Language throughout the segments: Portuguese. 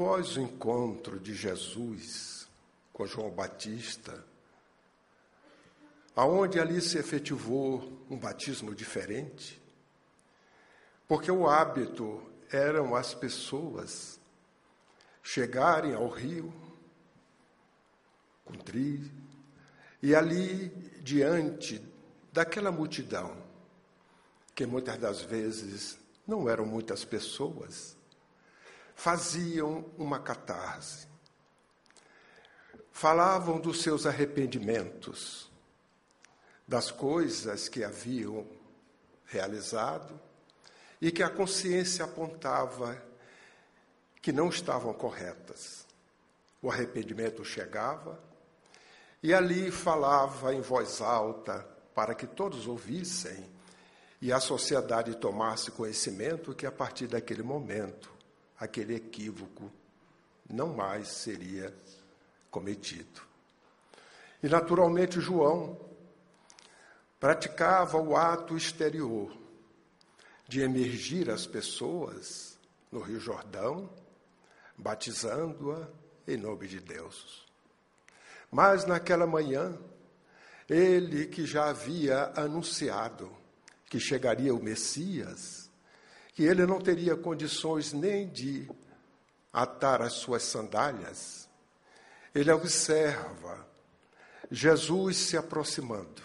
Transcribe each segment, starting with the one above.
após o encontro de Jesus com João Batista, aonde ali se efetivou um batismo diferente, porque o hábito eram as pessoas chegarem ao rio com trilho e ali diante daquela multidão, que muitas das vezes não eram muitas pessoas, faziam uma catarse. Falavam dos seus arrependimentos, das coisas que haviam realizado e que a consciência apontava que não estavam corretas. O arrependimento chegava e ali falava em voz alta para que todos ouvissem e a sociedade tomasse conhecimento que a partir daquele momento aquele equívoco não mais seria cometido. E, naturalmente, João praticava o ato exterior de emergir as pessoas no Rio Jordão, batizando-a em nome de Deus. Mas naquela manhã, ele que já havia anunciado que chegaria o Messias, que ele não teria condições nem de atar as suas sandálias, ele observa Jesus se aproximando.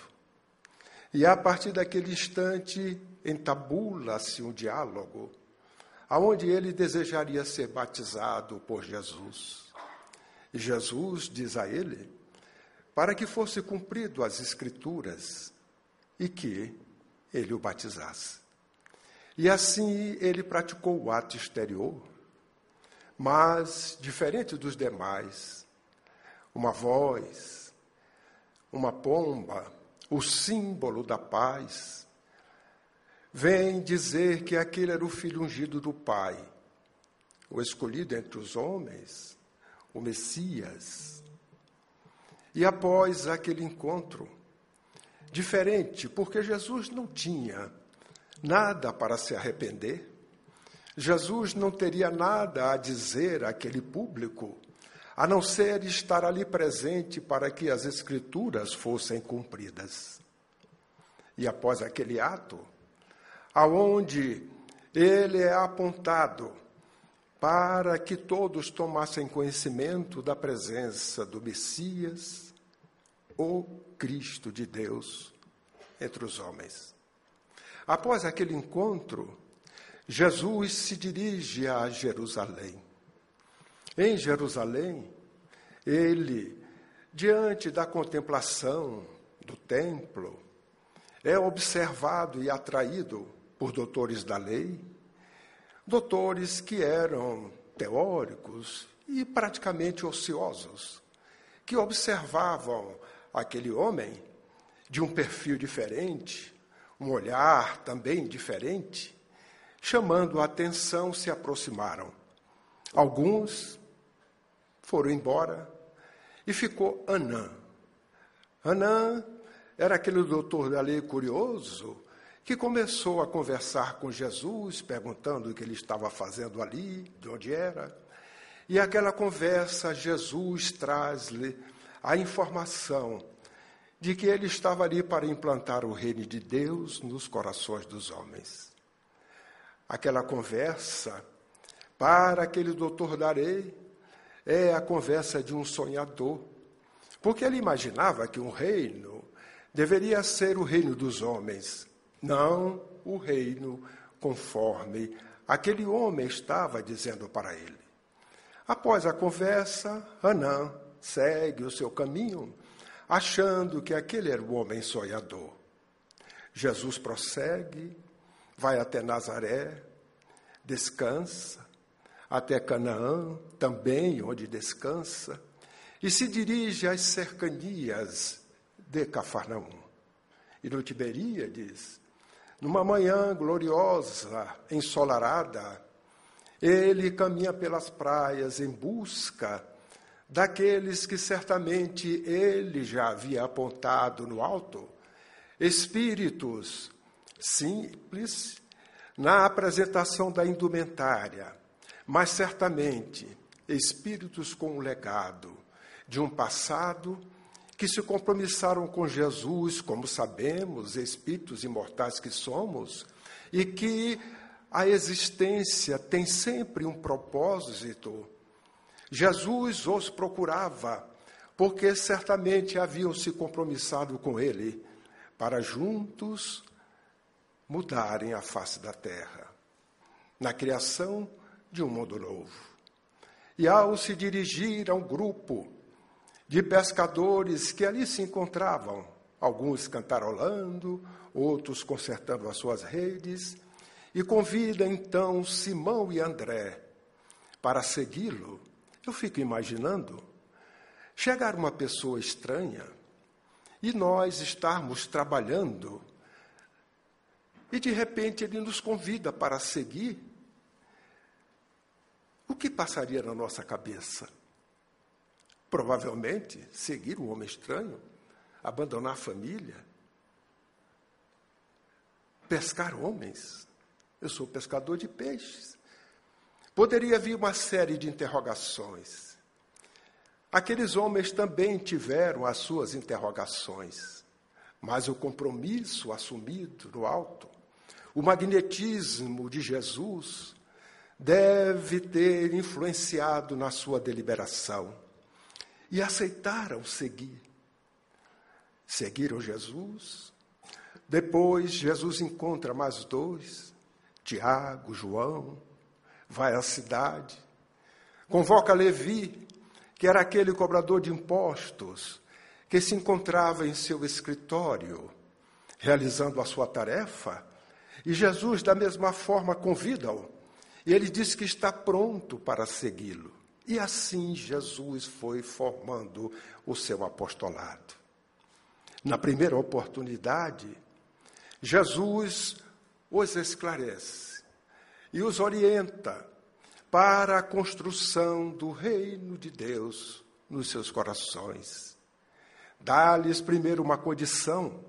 E a partir daquele instante entabula-se um diálogo, aonde ele desejaria ser batizado por Jesus. E Jesus diz a ele para que fosse cumprido as escrituras e que ele o batizasse. E assim ele praticou o ato exterior, mas, diferente dos demais, uma voz, uma pomba, o símbolo da paz, vem dizer que aquele era o filho ungido do Pai, o escolhido entre os homens, o Messias. E após aquele encontro, diferente, porque Jesus não tinha nada para se arrepender. Jesus não teria nada a dizer àquele público, a não ser estar ali presente para que as Escrituras fossem cumpridas. E após aquele ato, aonde ele é apontado para que todos tomassem conhecimento da presença do Messias, o Cristo de Deus entre os homens. Após aquele encontro, Jesus se dirige a Jerusalém. Em Jerusalém, ele, diante da contemplação do templo, é observado e atraído por doutores da lei, doutores que eram teóricos e praticamente ociosos, que observavam aquele homem de um perfil diferente, um olhar também diferente, chamando a atenção, se aproximaram. Alguns foram embora e ficou Anã. Anã era aquele doutor da lei curioso que começou a conversar com Jesus, perguntando o que ele estava fazendo ali, de onde era. E aquela conversa, Jesus traz-lhe a informação de que ele estava ali para implantar o reino de Deus nos corações dos homens. Aquela conversa, para aquele doutor Darei, é a conversa de um sonhador, porque ele imaginava que um reino deveria ser o reino dos homens, não o reino conforme aquele homem estava dizendo para ele. Após a conversa, Anã segue o seu caminho achando que aquele era o homem sonhador. Jesus prossegue, vai até Nazaré, descansa, até Canaã, também onde descansa, e se dirige às cercanias de Cafarnaum. E no Tiberíades, numa manhã gloriosa, ensolarada, ele caminha pelas praias em busca daqueles que certamente ele já havia apontado no alto, espíritos simples na apresentação da indumentária, mas certamente espíritos com o legado de um passado que se compromissaram com Jesus, como sabemos, espíritos imortais que somos, e que a existência tem sempre um propósito. Jesus os procurava, porque certamente haviam se compromissado com ele para juntos mudarem a face da terra, na criação de um mundo novo. E ao se dirigir a um grupo de pescadores que ali se encontravam, alguns cantarolando, outros consertando as suas redes, e convida então Simão e André para segui-lo. Eu fico imaginando chegar uma pessoa estranha e nós estarmos trabalhando e de repente ele nos convida para seguir. O que passaria na nossa cabeça? Provavelmente seguir um homem estranho, abandonar a família, pescar homens. Eu sou pescador de peixes. Poderia vir uma série de interrogações. Aqueles homens também tiveram as suas interrogações, mas o compromisso assumido no alto, o magnetismo de Jesus, deve ter influenciado na sua deliberação e aceitaram seguir. Seguiram Jesus. Depois, Jesus encontra mais dois, Tiago, João, vai à cidade, convoca Levi, que era aquele cobrador de impostos, que se encontrava em seu escritório, realizando a sua tarefa, e Jesus, da mesma forma, convida-o, e ele diz que está pronto para segui-lo. E assim Jesus foi formando o seu apostolado. Na primeira oportunidade, Jesus os esclarece e os orienta para a construção do reino de Deus nos seus corações. Dá-lhes primeiro uma condição,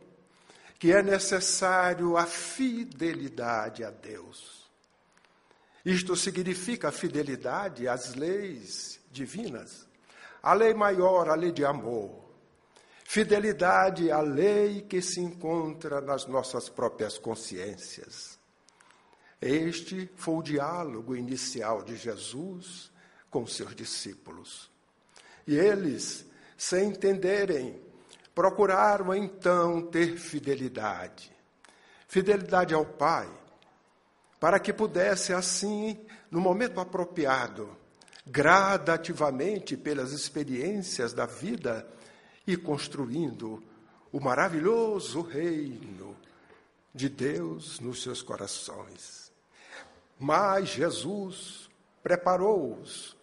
que é necessário a fidelidade a Deus. Isto significa fidelidade às leis divinas, a lei maior, a lei de amor. Fidelidade à lei que se encontra nas nossas próprias consciências. Este foi o diálogo inicial de Jesus com seus discípulos. E eles, sem entenderem, procuraram então ter fidelidade. Fidelidade ao Pai, para que pudesse, assim, no momento apropriado, gradativamente, pelas experiências da vida, ir construindo o maravilhoso reino de Deus nos seus corações. Mas Jesus preparou-os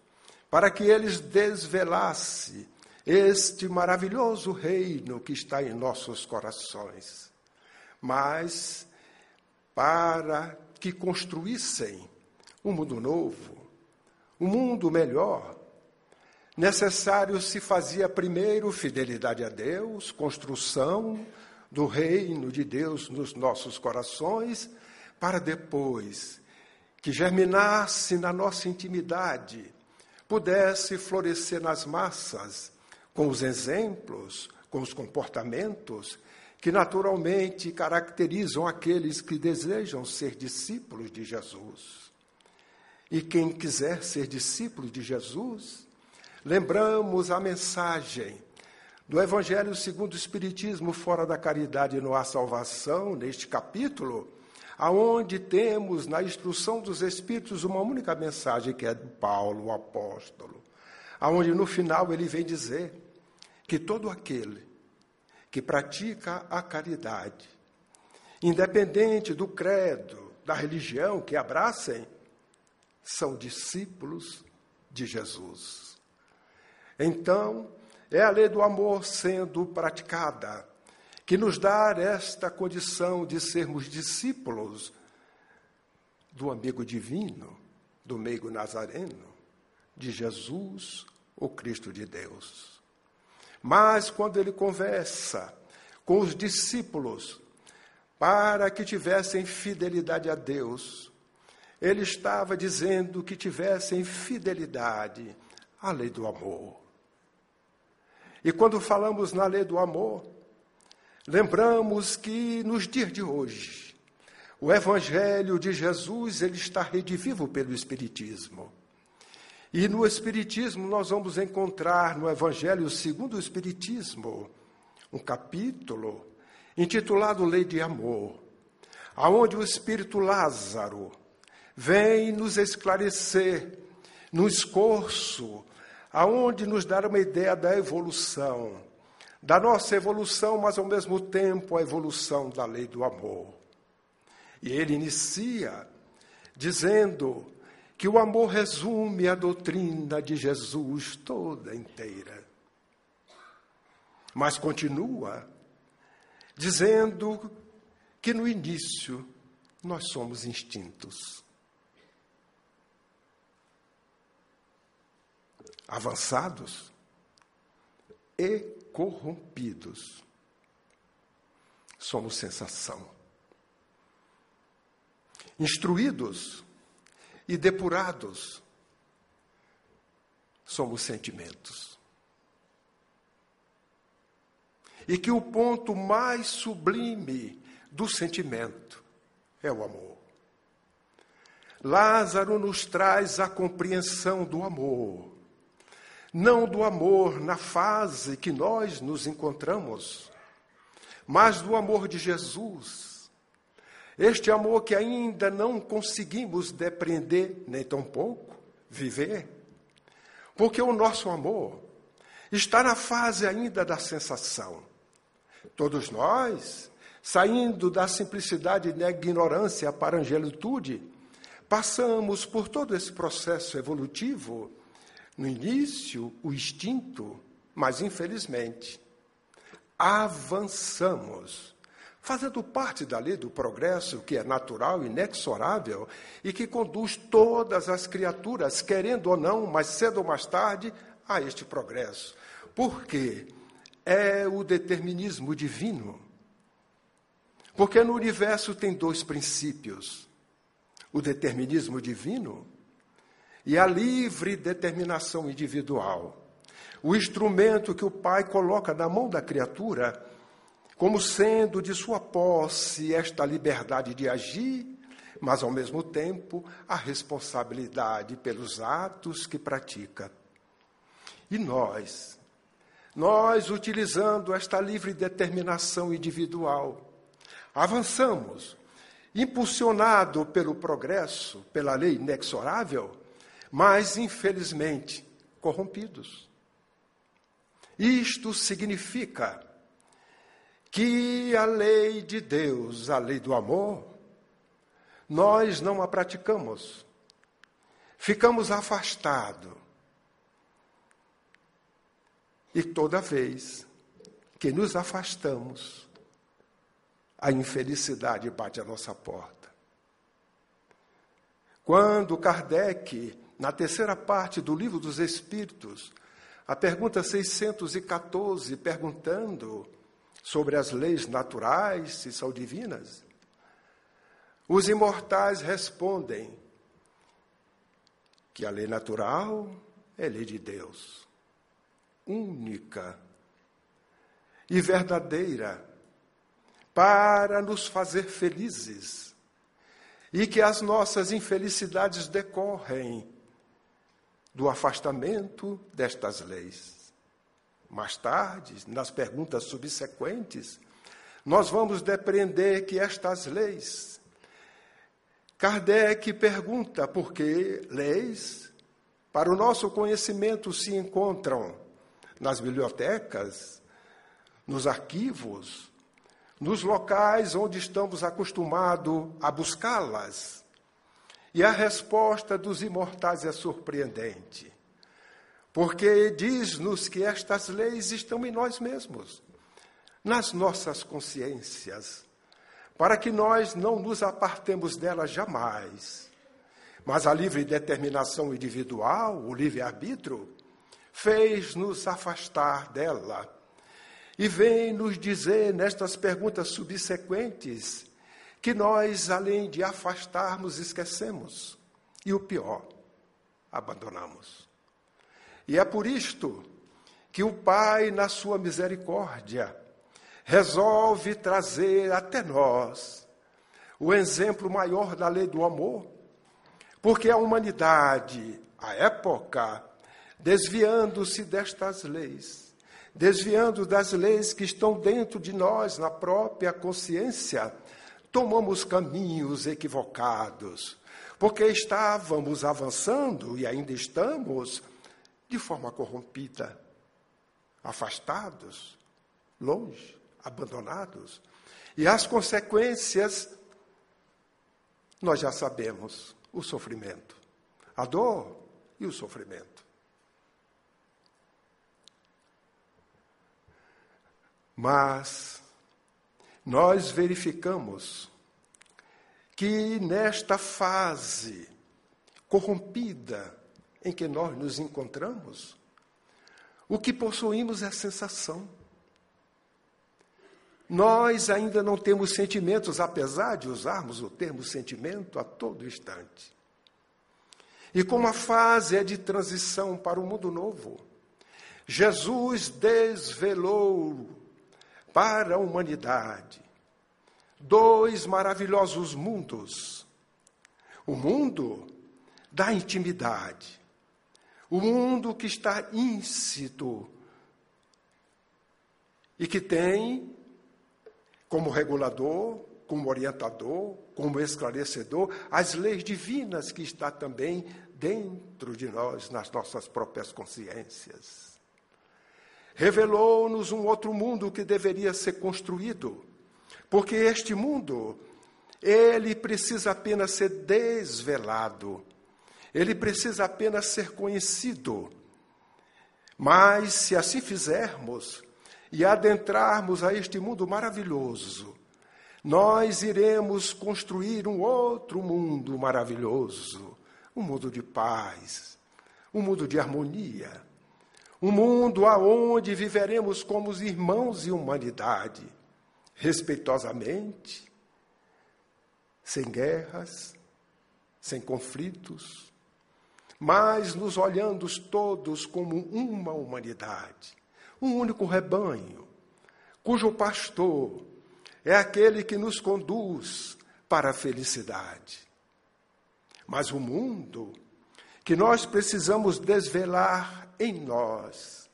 para que eles desvelassem este maravilhoso reino que está em nossos corações. Mas para que construíssem um mundo novo, um mundo melhor, necessário se fazia primeiro fidelidade a Deus, construção do reino de Deus nos nossos corações, para depois que germinasse na nossa intimidade, pudesse florescer nas massas, com os exemplos, com os comportamentos que naturalmente caracterizam aqueles que desejam ser discípulos de Jesus. E quem quiser ser discípulo de Jesus, lembramos a mensagem do Evangelho segundo o Espiritismo, fora da caridade não há salvação, neste capítulo, aonde temos na instrução dos Espíritos uma única mensagem que é de Paulo, o apóstolo, aonde no final ele vem dizer que todo aquele que pratica a caridade, independente do credo, da religião que abracem, são discípulos de Jesus. Então, é a lei do amor sendo praticada que nos dá esta condição de sermos discípulos do amigo divino, do meigo nazareno, de Jesus, o Cristo de Deus. Mas quando ele conversa com os discípulos para que tivessem fidelidade a Deus, ele estava dizendo que tivessem fidelidade a lei do amor. E quando falamos na lei do amor, lembramos que nos dias de hoje, o evangelho de Jesus, ele está redivivo pelo espiritismo. E no espiritismo nós vamos encontrar no evangelho segundo o espiritismo um capítulo intitulado Lei de Amor, aonde o espírito Lázaro vem nos esclarecer no escorço, aonde nos dar uma ideia da evolução, da nossa evolução, mas ao mesmo tempo a evolução da lei do amor. E ele inicia dizendo que o amor resume a doutrina de Jesus toda inteira. Mas continua dizendo que no início nós somos instintos. Avançados e corrompidos. Somos sensação. Instruídos e depurados. Somos sentimentos. E que o ponto mais sublime do sentimento é o amor. Lázaro nos traz a compreensão do amor, não do amor na fase que nós nos encontramos, mas do amor de Jesus. Este amor que ainda não conseguimos depreender, nem tampouco viver, porque o nosso amor está na fase ainda da sensação. Todos nós, saindo da simplicidade e da ignorância para a angelitude, passamos por todo esse processo evolutivo. No início, o instinto, mas infelizmente, avançamos, fazendo parte da lei do progresso, que é natural, inexorável e que conduz todas as criaturas, querendo ou não, mais cedo ou mais tarde, a este progresso. Por quê? é o determinismo divino. Porque no universo tem dois princípios: o determinismo divino e a livre determinação individual. O instrumento que o Pai coloca na mão da criatura, como sendo de sua posse esta liberdade de agir, mas ao mesmo tempo a responsabilidade pelos atos que pratica. E nós, nós, utilizando esta livre determinação individual, avançamos, impulsionado pelo progresso, pela lei inexorável, mas, infelizmente, corrompidos. Isto significa que a lei de Deus, a lei do amor, nós não a praticamos. Ficamos afastados e toda vez que nos afastamos, a infelicidade bate à nossa porta. Quando Kardec, na terceira parte do Livro dos Espíritos, a pergunta 614, perguntando sobre as leis naturais, se são divinas, os imortais respondem que a lei natural é lei de Deus única e verdadeira para nos fazer felizes e que as nossas infelicidades decorrem do afastamento destas leis. Mais tarde, nas perguntas subsequentes, nós vamos depreender que estas leis. Kardec pergunta por que leis, para o nosso conhecimento, se encontram nas bibliotecas, nos arquivos, nos locais onde estamos acostumados a buscá-las. E a resposta dos imortais é surpreendente, porque diz-nos que estas leis estão em nós mesmos, nas nossas consciências, para que nós não nos apartemos delas jamais. Mas a livre determinação individual, o livre-arbítrio, fez-nos afastar dela. E vem nos dizer nestas perguntas subsequentes que nós, além de afastarmos, esquecemos. E o pior, abandonamos. E é por isto que o Pai, na sua misericórdia, resolve trazer até nós o exemplo maior da lei do amor, porque a humanidade, a época, desviando-se destas leis, desviando das leis que estão dentro de nós, na própria consciência, tomamos caminhos equivocados, porque estávamos avançando e ainda estamos de forma corrompida, afastados, longe, abandonados. E as consequências nós já sabemos: o sofrimento, a dor e o sofrimento. Mas nós verificamos que nesta fase corrompida em que nós nos encontramos, o que possuímos é a sensação. Nós ainda não temos sentimentos, apesar de usarmos o termo sentimento a todo instante. E como a fase é de transição para o mundo novo, Jesus desvelou para a humanidade dois maravilhosos mundos. O mundo da intimidade, o mundo que está íncito e que tem como regulador, como orientador, como esclarecedor, as leis divinas que está também dentro de nós, nas nossas próprias consciências. Revelou-nos um outro mundo que deveria ser construído. Porque este mundo, ele precisa apenas ser desvelado, ele precisa apenas ser conhecido. Mas, se assim fizermos e adentrarmos a este mundo maravilhoso, nós iremos construir um outro mundo maravilhoso, um mundo de paz, um mundo de harmonia, um mundo aonde viveremos como os irmãos e humanidade respeitosamente, sem guerras, sem conflitos, mas nos olhando todos como uma humanidade, um único rebanho, cujo pastor é aquele que nos conduz para a felicidade. Mas o mundo que nós precisamos desvelar em nós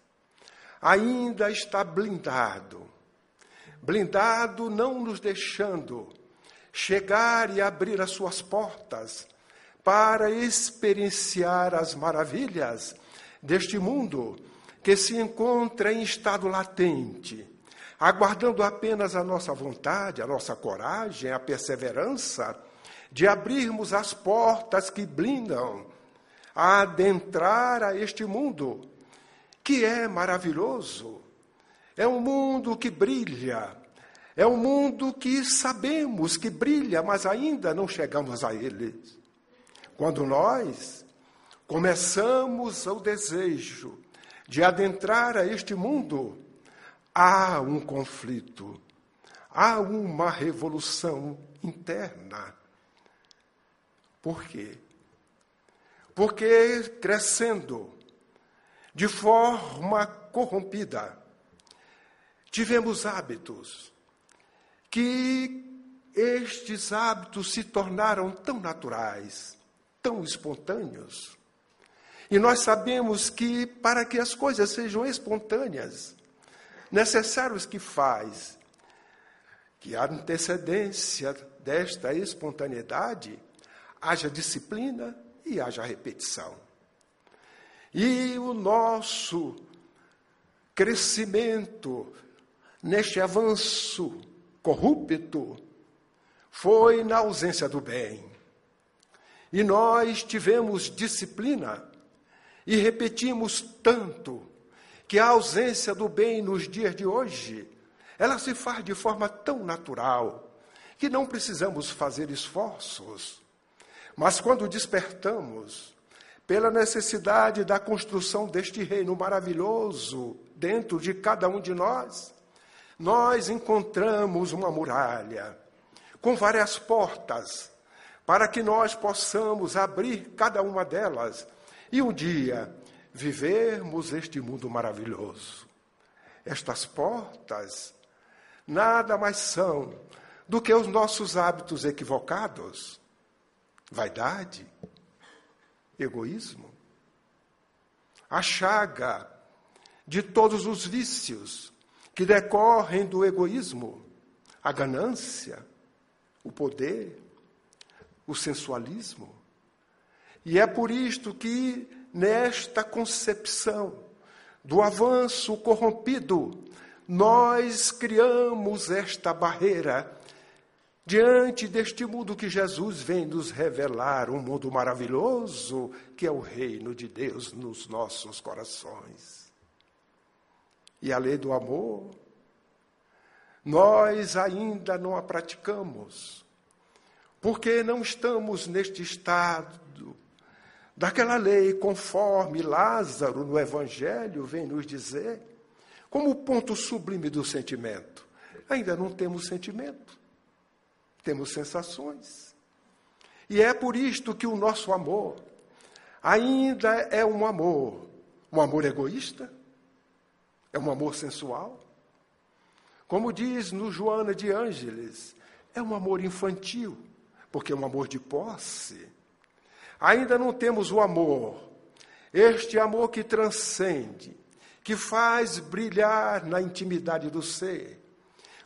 ainda está blindado blindado, não nos deixando chegar e abrir as suas portas para experienciar as maravilhas deste mundo que se encontra em estado latente, aguardando apenas a nossa vontade, a nossa coragem, a perseverança de abrirmos as portas que blindam a adentrar a este mundo, que é maravilhoso, é um mundo que brilha. É um mundo que sabemos que brilha, mas ainda não chegamos a ele. Quando nós começamos o desejo de adentrar a este mundo, há um conflito, há uma revolução interna. Por quê? Porque crescendo de forma corrompida, tivemos hábitos que estes hábitos se tornaram tão naturais, tão espontâneos. E nós sabemos que para que as coisas sejam espontâneas, necessários que faz que a antecedência desta espontaneidade haja disciplina e haja repetição. E o nosso crescimento neste avanço corrupto foi na ausência do bem. E nós tivemos disciplina e repetimos tanto que a ausência do bem nos dias de hoje, ela se faz de forma tão natural que não precisamos fazer esforços. Mas quando despertamos pela necessidade da construção deste reino maravilhoso dentro de cada um de nós, nós encontramos uma muralha com várias portas para que nós possamos abrir cada uma delas e um dia vivermos este mundo maravilhoso. Estas portas nada mais são do que os nossos hábitos equivocados, vaidade, egoísmo, a chaga de todos os vícios que decorrem do egoísmo, a ganância, o poder, o sensualismo. E é por isto que, nesta concepção do avanço corrompido, nós criamos esta barreira diante deste mundo que Jesus vem nos revelar, um mundo maravilhoso que é o reino de Deus nos nossos corações. E a lei do amor, nós ainda não a praticamos, porque não estamos neste estado daquela lei, conforme Lázaro no Evangelho vem nos dizer, como ponto sublime do sentimento. Ainda não temos sentimento temos sensações. E é por isto que o nosso amor ainda é um amor, um amor egoísta, é um amor sensual. Como diz no Joana de Ângeles, é um amor infantil, porque é um amor de posse. Ainda não temos o amor, este amor que transcende, que faz brilhar na intimidade do ser,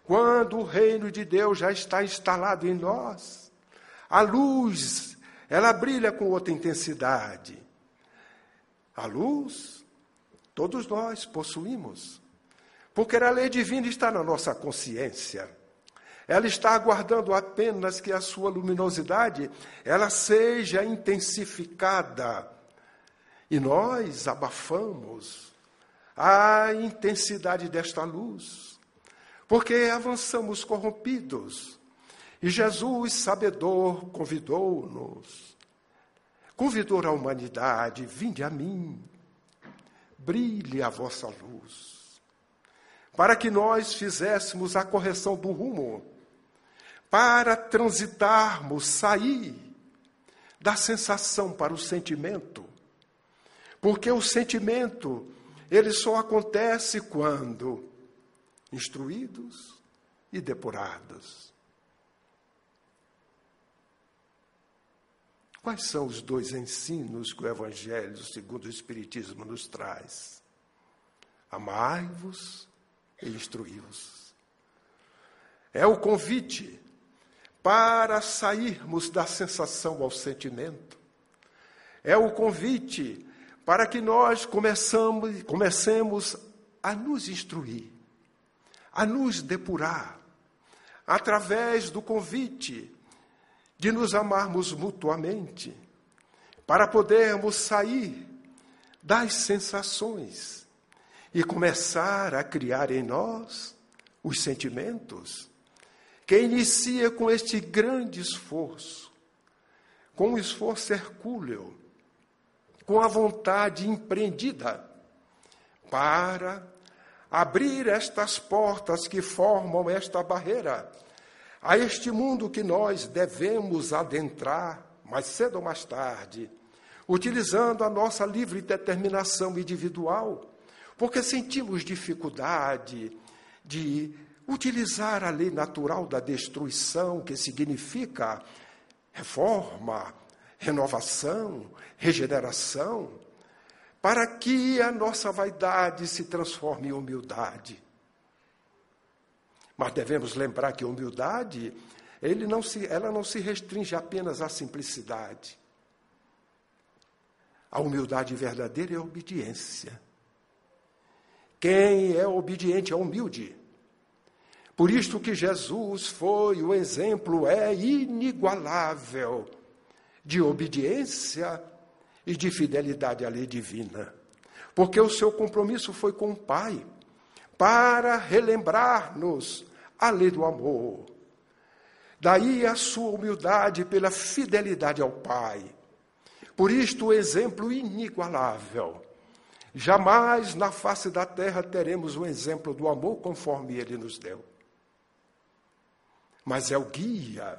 quando o reino de Deus já está instalado em nós, a luz, ela brilha com outra intensidade. A luz, todos nós possuímos, porque a lei divina está na nossa consciência. Ela está aguardando apenas que a sua luminosidade ela seja intensificada. E nós abafamos a intensidade desta luz porque avançamos corrompidos. E Jesus, sabedor, convidou-nos, convidou a humanidade: vinde a mim, brilhe a vossa luz, para que nós fizéssemos a correção do rumo, para transitarmos, sair da sensação para o sentimento. Porque o sentimento, ele só acontece quando instruídos e depurados. Quais são os dois ensinos que o Evangelho, segundo o Espiritismo, nos traz? Amai-vos e instruí-vos. É o convite para sairmos da sensação ao sentimento. É o convite para que nós começamos, comecemos a nos instruir a nos depurar através do convite de nos amarmos mutuamente, para podermos sair das sensações e começar a criar em nós os sentimentos, que inicia com este grande esforço, com um esforço hercúleo, com a vontade empreendida para abrir estas portas que formam esta barreira. A este mundo que nós devemos adentrar, mais cedo ou mais tarde, utilizando a nossa livre determinação individual, porque sentimos dificuldade de utilizar a lei natural da destruição, que significa reforma, renovação, regeneração, para que a nossa vaidade se transforme em humildade. Mas devemos lembrar que humildade, não se, ela não se restringe apenas à simplicidade. A humildade verdadeira é a obediência. Quem é obediente é humilde. Por isto que Jesus foi o exemplo é inigualável de obediência e de fidelidade à lei divina. Porque o seu compromisso foi com o Pai, para relembrar-nos a lei do amor. Daí a sua humildade pela fidelidade ao Pai. Por isto, o exemplo inigualável. Jamais na face da terra teremos um exemplo do amor conforme ele nos deu. Mas é o guia,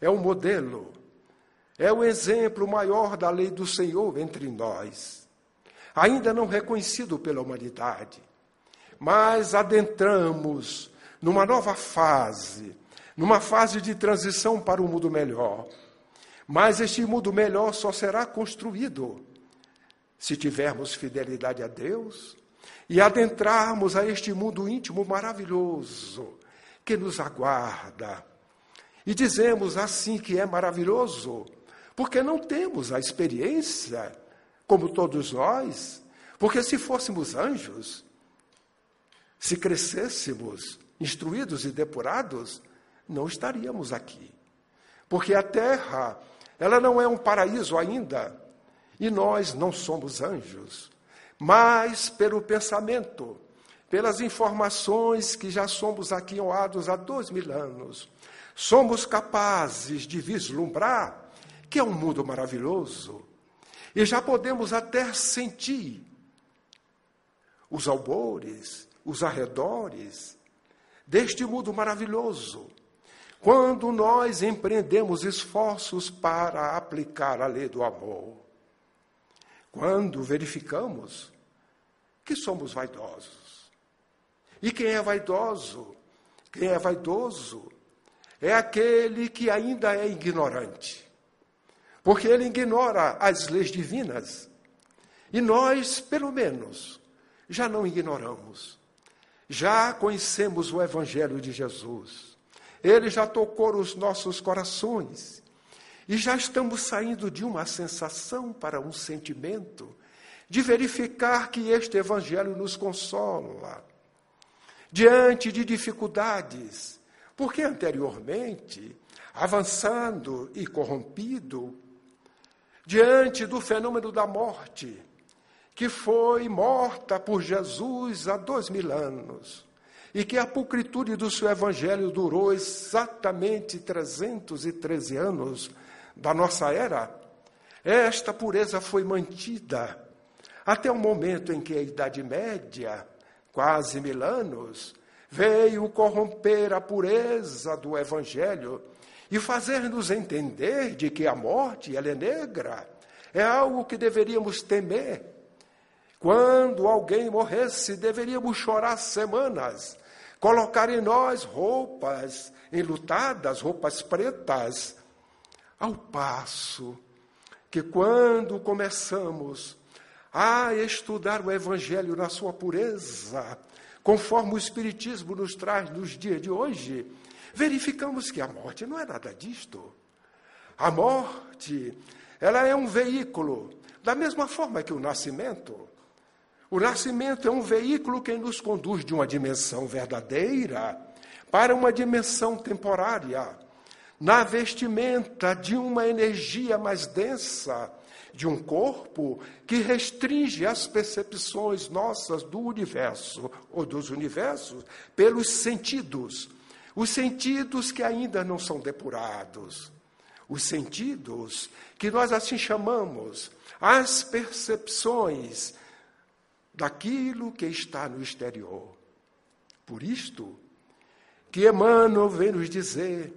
é o modelo é o exemplo maior da lei do Senhor entre nós. ainda não reconhecido pela humanidade. Mas adentramos numa nova fase, numa fase de transição para um mundo melhor. Mas este mundo melhor só será construído se tivermos fidelidade a Deus e adentrarmos a este mundo íntimo maravilhoso que nos aguarda. E dizemos assim que é maravilhoso, porque não temos a experiência, como todos nós, porque se fôssemos anjos, se crescêssemos instruídos e depurados, não estaríamos aqui. Porque a terra, ela não é um paraíso ainda, e nós não somos anjos, mas pelo pensamento, pelas informações que já somos aquinhoados há dois mil anos, somos capazes de vislumbrar que é um mundo maravilhoso, e já podemos até sentir os albores, os arredores deste mundo maravilhoso, quando nós empreendemos esforços para aplicar a lei do amor. Quando verificamos que somos vaidosos. E quem é vaidoso? Quem é vaidoso é aquele que ainda é ignorante. Porque ele ignora as leis divinas. E nós, pelo menos, já não ignoramos. Já conhecemos o Evangelho de Jesus. Ele já tocou os nossos corações. E já estamos saindo de uma sensação para um sentimento de verificar que este Evangelho nos consola diante de dificuldades, porque anteriormente, avançando e corrompido, diante do fenômeno da morte, que foi morta por Jesus há dois mil anos, e que a pulcritude do seu evangelho durou exatamente 313 anos da nossa era, esta pureza foi mantida até o momento em que a Idade Média, quase mil anos, veio corromper a pureza do Evangelho e fazer-nos entender de que a morte, ela é negra, é algo que deveríamos temer. Quando alguém morresse, deveríamos chorar semanas, colocar em nós roupas enlutadas, roupas pretas, ao passo que quando começamos a estudar o Evangelho na sua pureza, conforme o Espiritismo nos traz nos dias de hoje, verificamos que a morte não é nada disto. A morte, ela é um veículo, da mesma forma que o nascimento. O nascimento é um veículo que nos conduz de uma dimensão verdadeira para uma dimensão temporária, na vestimenta de uma energia mais densa, de um corpo que restringe as percepções nossas do universo ou dos universos pelos sentidos, os sentidos que ainda não são depurados, os sentidos que nós assim chamamos, as percepções daquilo que está no exterior. Por isto que Emmanuel vem nos dizer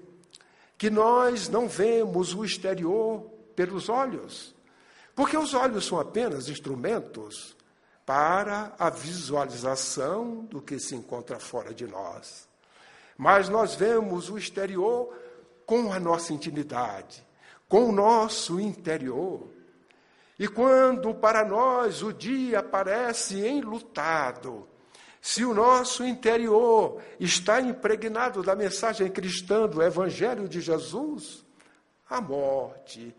que nós não vemos o exterior pelos olhos, porque os olhos são apenas instrumentos para a visualização do que se encontra fora de nós. Mas nós vemos o exterior com a nossa intimidade, com o nosso interior. E quando para nós o dia parece enlutado, se o nosso interior está impregnado da mensagem cristã do Evangelho de Jesus, a morte,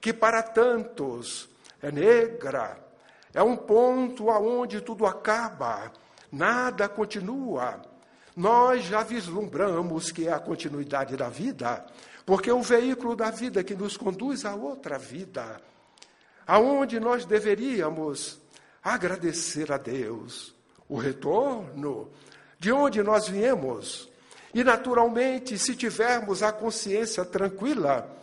que para tantos é negra, é um ponto aonde tudo acaba, nada continua. Nós já vislumbramos que é a continuidade da vida, porque é o veículo da vida que nos conduz a outra vida, aonde nós deveríamos agradecer a Deus o retorno de onde nós viemos. E, naturalmente, se tivermos a consciência tranquila,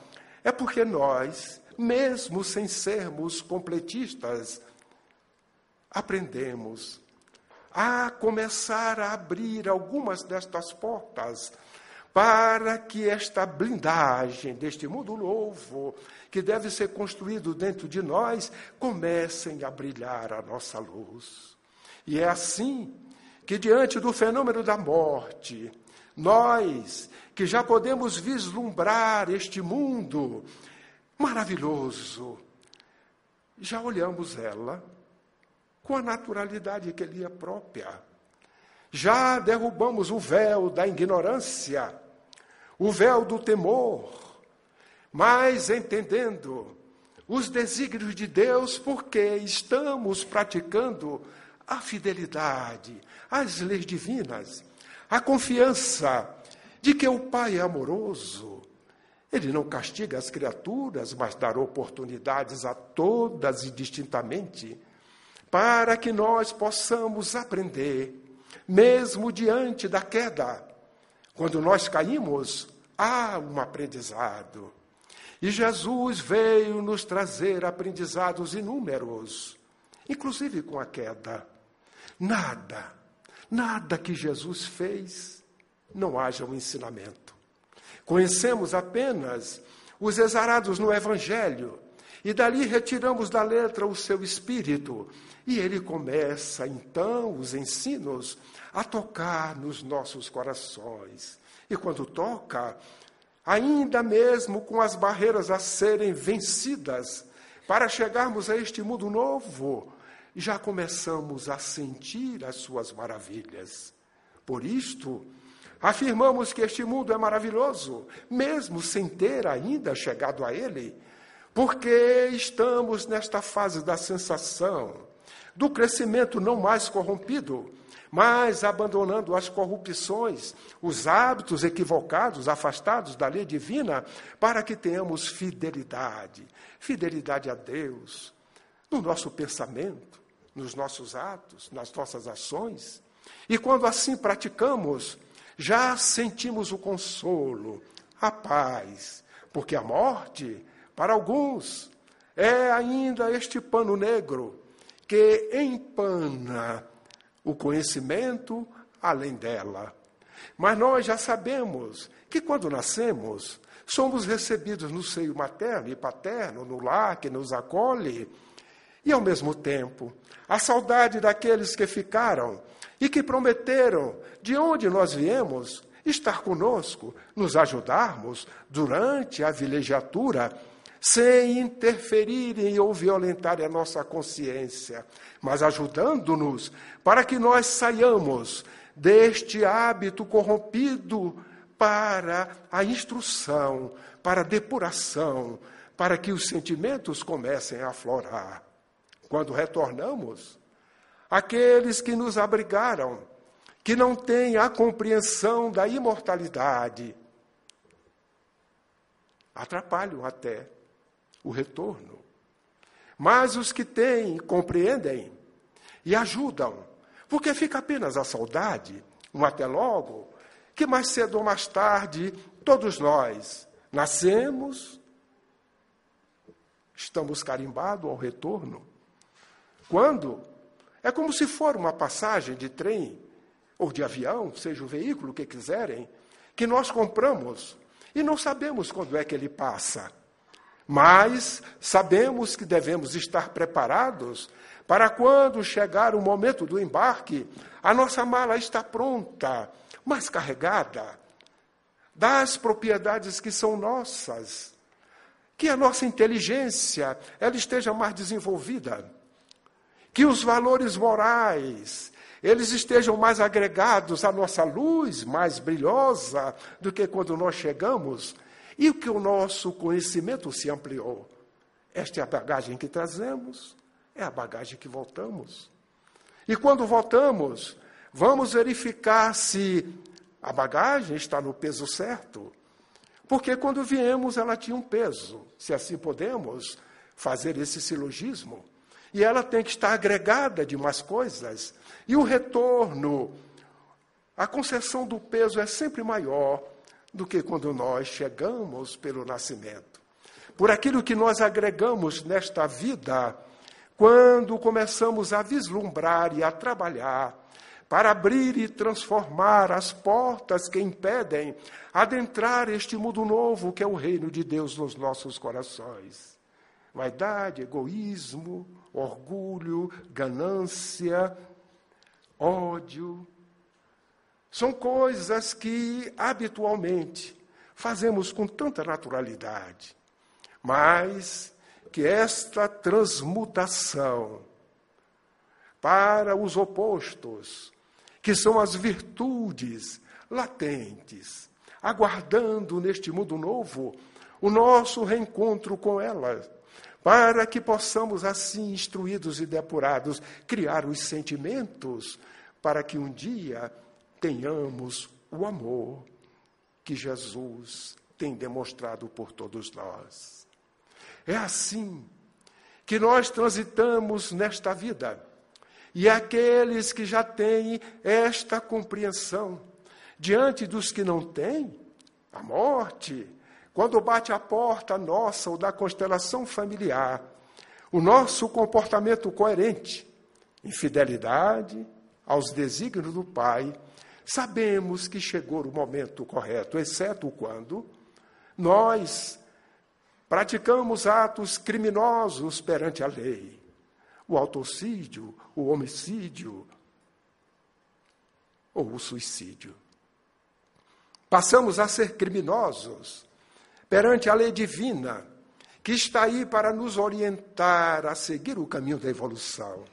é porque nós mesmo sem sermos completistas, aprendemos a começar a abrir algumas destas portas para que esta blindagem deste mundo novo, que deve ser construído dentro de nós, comecem a brilhar a nossa luz. E é assim que, diante do fenômeno da morte, nós, que já podemos vislumbrar este mundo maravilhoso, já olhamos ela com a naturalidade que lhe é própria. Já derrubamos o véu da ignorância, o véu do temor, mas entendendo os desígnios de Deus, porque estamos praticando a fidelidade às leis divinas, a confiança de que o Pai é amoroso. Ele não castiga as criaturas, mas dá oportunidades a todas indistintamente, para que nós possamos aprender, mesmo diante da queda. Quando nós caímos, há um aprendizado. E Jesus veio nos trazer aprendizados inúmeros, inclusive com a queda. Nada, nada que Jesus fez não haja um ensinamento. Conhecemos apenas os exarados no Evangelho, e dali retiramos da letra o seu espírito, e ele começa então os ensinos a tocar nos nossos corações. E quando toca, ainda mesmo com as barreiras a serem vencidas, para chegarmos a este mundo novo, já começamos a sentir as suas maravilhas. Por isto, afirmamos que este mundo é maravilhoso, mesmo sem ter ainda chegado a ele, porque estamos nesta fase da sensação, do crescimento não mais corrompido, mas abandonando as corrupções, os hábitos equivocados, afastados da lei divina, para que tenhamos fidelidade fidelidade a Deus, no nosso pensamento, nos nossos atos, nas nossas ações. E quando assim praticamos, já sentimos o consolo, a paz, porque a morte, para alguns, é ainda este pano negro que empana o conhecimento além dela. Mas nós já sabemos que quando nascemos, somos recebidos no seio materno e paterno, no lar que nos acolhe, e ao mesmo tempo, a saudade daqueles que ficaram e que prometeram, de onde nós viemos, estar conosco, nos ajudarmos durante a vilegiatura, sem interferirem ou violentarem a nossa consciência, mas ajudando-nos para que nós saiamos deste hábito corrompido para a instrução, para a depuração, para que os sentimentos comecem a aflorar. Quando retornamos, aqueles que nos abrigaram, que não têm a compreensão da imortalidade, atrapalham até o retorno. Mas os que têm, compreendem e ajudam, porque fica apenas a saudade, um até logo, que mais cedo ou mais tarde, todos nós nascemos, estamos carimbados ao retorno. Quando? É como se for uma passagem de trem ou de avião, seja o veículo que quiserem, que nós compramos e não sabemos quando é que ele passa. Mas sabemos que devemos estar preparados para quando chegar o momento do embarque, a nossa mala está pronta, mas carregada das propriedades que são nossas. Que a nossa inteligência ela esteja mais desenvolvida que os valores morais eles estejam mais agregados à nossa luz, mais brilhosa do que quando nós chegamos, e que o nosso conhecimento se ampliou. Esta é a bagagem que trazemos, é a bagagem que voltamos. E quando voltamos, vamos verificar se a bagagem está no peso certo. Porque quando viemos, ela tinha um peso, se assim podemos fazer esse silogismo e ela tem que estar agregada de mais coisas. E o retorno, a concessão do peso é sempre maior do que quando nós chegamos pelo nascimento. Por aquilo que nós agregamos nesta vida, quando começamos a vislumbrar e a trabalhar para abrir e transformar as portas que impedem adentrar este mundo novo que é o reino de Deus nos nossos corações. Vaidade, egoísmo, orgulho, ganância, ódio. São coisas que habitualmente fazemos com tanta naturalidade, mas que esta transmutação para os opostos, que são as virtudes latentes, aguardando neste mundo novo o nosso reencontro com elas, para que possamos, assim, instruídos e depurados, criar os sentimentos para que um dia tenhamos o amor que Jesus tem demonstrado por todos nós. É assim que nós transitamos nesta vida e aqueles que já têm esta compreensão, diante dos que não têm, a morte, quando bate a porta nossa ou da constelação familiar, o nosso comportamento coerente, infidelidade aos desígnios do Pai, sabemos que chegou o momento correto, exceto quando nós praticamos atos criminosos perante a lei o autocídio, o homicídio ou o suicídio. Passamos a ser criminosos perante a lei divina, que está aí para nos orientar a seguir o caminho da evolução.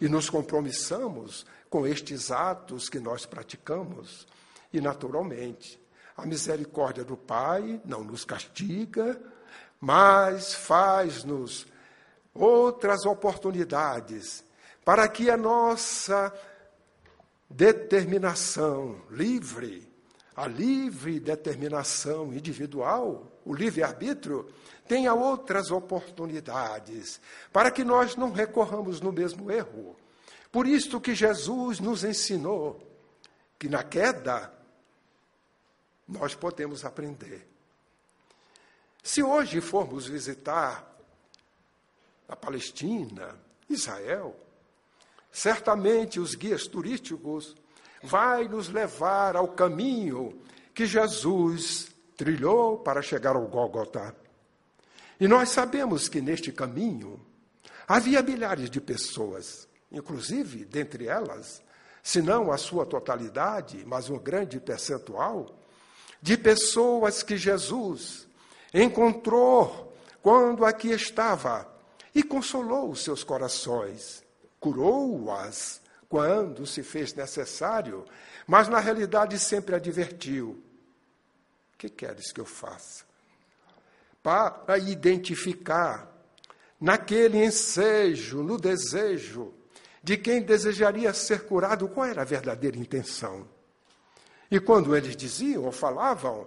E nos compromissamos com estes atos que nós praticamos. E, naturalmente, a misericórdia do Pai não nos castiga, mas faz-nos outras oportunidades para que a nossa determinação livre, a livre determinação individual, o livre-arbítrio, tenha outras oportunidades, para que nós não recorramos no mesmo erro. Por isto que Jesus nos ensinou que na queda nós podemos aprender. Se hoje formos visitar a Palestina, Israel. Certamente os guias turísticos vai nos levar ao caminho que Jesus trilhou para chegar ao Gólgota. E nós sabemos que neste caminho havia milhares de pessoas, inclusive dentre elas, se não a sua totalidade, mas um grande percentual, de pessoas que Jesus encontrou quando aqui estava e consolou os seus corações, curou-as quando se fez necessário, mas na realidade sempre advertiu: O que queres que eu faça? Para identificar naquele ensejo, no desejo de quem desejaria ser curado, qual era a verdadeira intenção. E quando eles diziam ou falavam,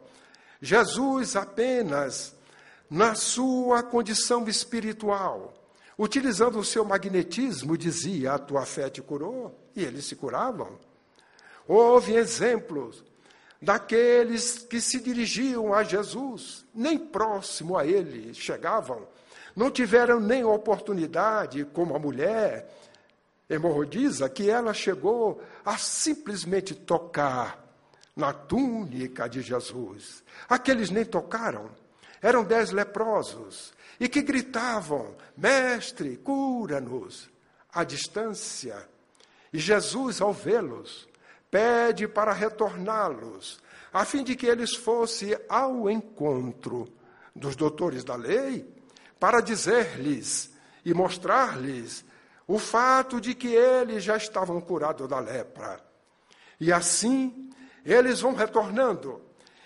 Jesus apenas na sua condição espiritual, utilizando o seu magnetismo, dizia: A tua fé te curou, e eles se curavam. Houve exemplos daqueles que se dirigiam a Jesus, nem próximo a ele chegavam, não tiveram nem oportunidade, como a mulher hemorroidiza, que ela chegou a simplesmente tocar na túnica de Jesus. Aqueles nem tocaram, eram dez leprosos, e que gritavam: Mestre, cura-nos, à distância. E Jesus, ao vê-los, pede para retorná-los, a fim de que eles fossem ao encontro dos doutores da lei, para dizer-lhes e mostrar-lhes o fato de que eles já estavam curados da lepra. E assim, eles vão retornando.